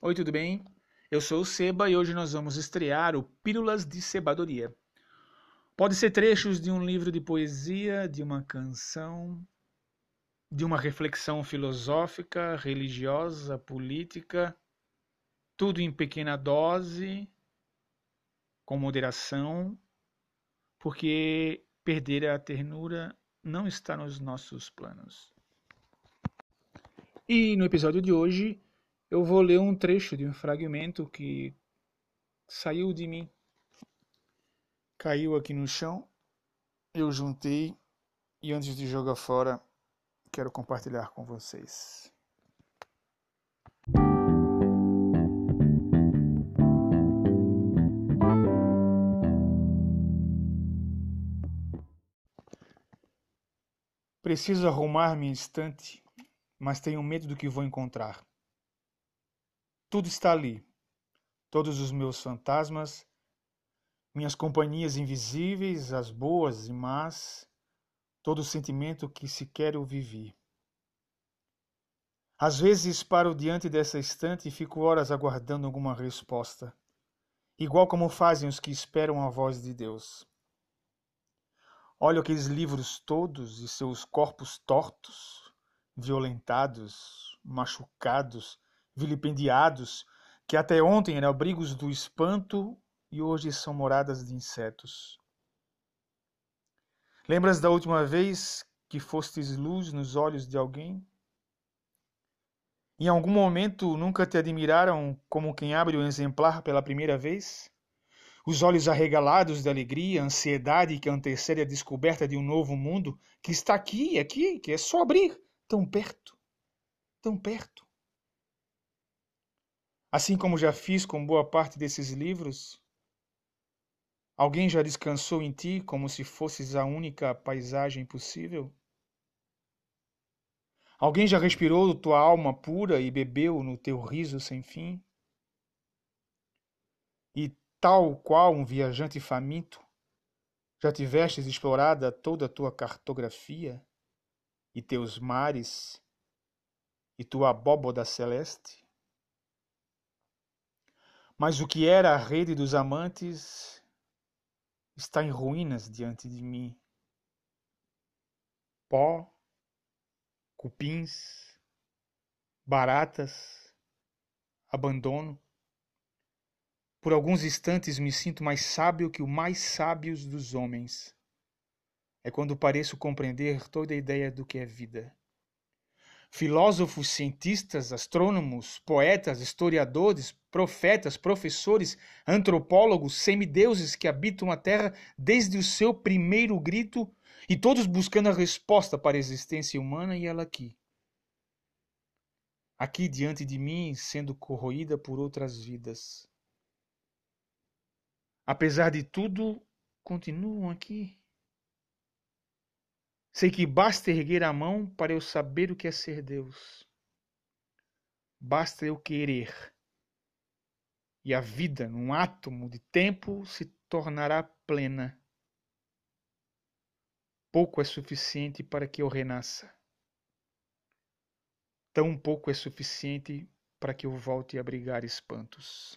Oi, tudo bem? Eu sou o Seba e hoje nós vamos estrear o Pílulas de Sebadoria. Pode ser trechos de um livro de poesia, de uma canção, de uma reflexão filosófica, religiosa, política, tudo em pequena dose, com moderação, porque perder a ternura não está nos nossos planos. E no episódio de hoje eu vou ler um trecho de um fragmento que saiu de mim. Caiu aqui no chão, eu juntei e antes de jogar fora, quero compartilhar com vocês. Preciso arrumar minha estante, mas tenho medo do que vou encontrar. Tudo está ali. Todos os meus fantasmas, minhas companhias invisíveis, as boas e más, todo o sentimento que sequer eu vivi. Às vezes paro diante dessa estante e fico horas aguardando alguma resposta, igual como fazem os que esperam a voz de Deus. Olho aqueles livros todos e seus corpos tortos, violentados, machucados, vilipendiados, que até ontem eram abrigos do espanto e hoje são moradas de insetos. Lembras da última vez que fostes luz nos olhos de alguém? Em algum momento nunca te admiraram como quem abre o um exemplar pela primeira vez? Os olhos arregalados de alegria, ansiedade que antecede a descoberta de um novo mundo que está aqui, aqui, que é só abrir, tão perto, tão perto. Assim como já fiz com boa parte desses livros, alguém já descansou em ti como se fosses a única paisagem possível? Alguém já respirou tua alma pura e bebeu no teu riso sem fim? E tal qual um viajante faminto, já tivestes explorada toda a tua cartografia e teus mares e tua abóboda celeste? Mas o que era a rede dos amantes está em ruínas diante de mim. Pó, cupins, baratas, abandono. Por alguns instantes me sinto mais sábio que o mais sábios dos homens. É quando pareço compreender toda a ideia do que é vida. Filósofos, cientistas, astrônomos, poetas, historiadores, profetas, professores, antropólogos, semideuses que habitam a Terra desde o seu primeiro grito e todos buscando a resposta para a existência humana e ela aqui. Aqui diante de mim, sendo corroída por outras vidas. Apesar de tudo, continuam aqui. Sei que basta erguer a mão para eu saber o que é ser Deus. Basta eu querer. E a vida, num átomo de tempo, se tornará plena. Pouco é suficiente para que eu renasça. Tão pouco é suficiente para que eu volte a abrigar espantos.